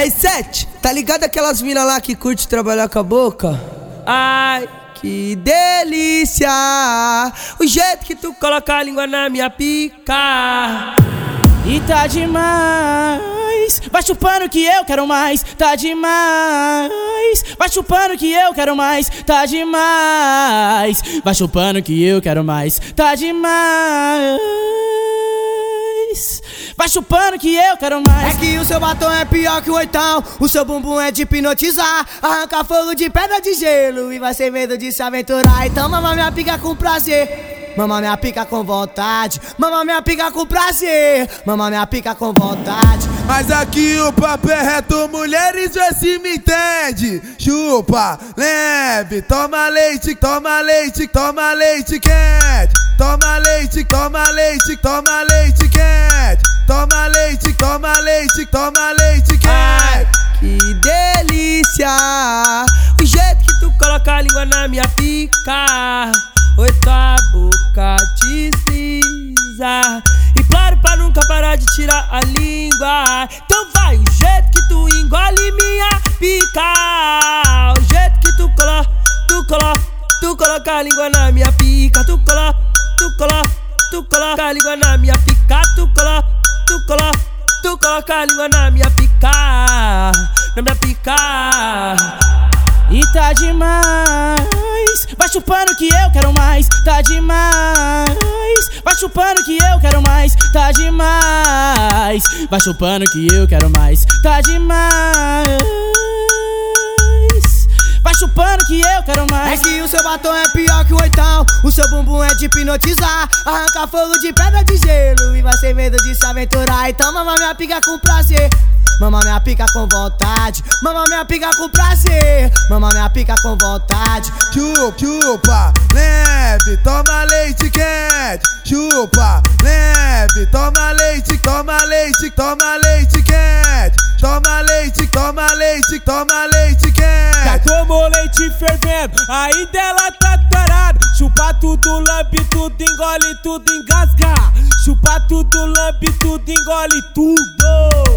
R7, tá ligado aquelas minas lá que curte trabalhar com a boca? Ai, que delícia! O jeito que tu coloca a língua na minha pica. E tá demais, vai chupando que eu quero mais, tá demais. Vai chupando que eu quero mais, tá demais. Vai chupando que eu quero mais, tá demais. Vai chupando que eu quero mais. É que o seu batom é pior que o oitão. O seu bumbum é de hipnotizar. Arranca fogo de pedra de gelo. E vai sem medo de se aventurar. Então mama minha pica com prazer. Mama minha pica com vontade. Mama minha pica com prazer. Mama minha pica com vontade. Mas aqui o papo é reto, mulheres vê se me entende. Chupa, leve, toma leite, toma leite, toma leite quente. Toma leite, toma leite, toma leite quente. Toma leite Ai, que delícia! O jeito que tu coloca a língua na minha pica. Oi, tua boca desliza. Imploro pra nunca parar de tirar a língua. Então vai, o jeito que tu engole minha pica. O jeito que tu coloca, tu coloca, tu coloca a língua na minha pica. Tu coloca, tu coloca, tu coloca a língua na minha pica. Tu coloca coloca a língua na minha pica, na minha pica. E tá demais, vai chupando que eu quero mais, tá demais. Vai chupando que eu quero mais, tá demais. Vai chupando que eu quero mais, tá demais. Vai chupando que eu quero mais. É que o seu batom é pior que o oitão. O seu bumbum é de hipnotizar. Arranca fogo de pedra de gelo. Sem medo de se aventurar. Então mama minha pica com prazer. Mama minha pica com vontade. Mama minha pica com prazer. Mama minha pica com vontade. Chupa, chupa, leve, toma leite quente. Chupa, leve, toma leite, toma leite, toma leite quente. Toma leite, toma leite, toma leite quente. Já tomou leite fervendo, aí dela tá. Chupa tudo, lambe tudo, engole tudo, engasga. Chupa tudo, lambe tudo, engole tudo.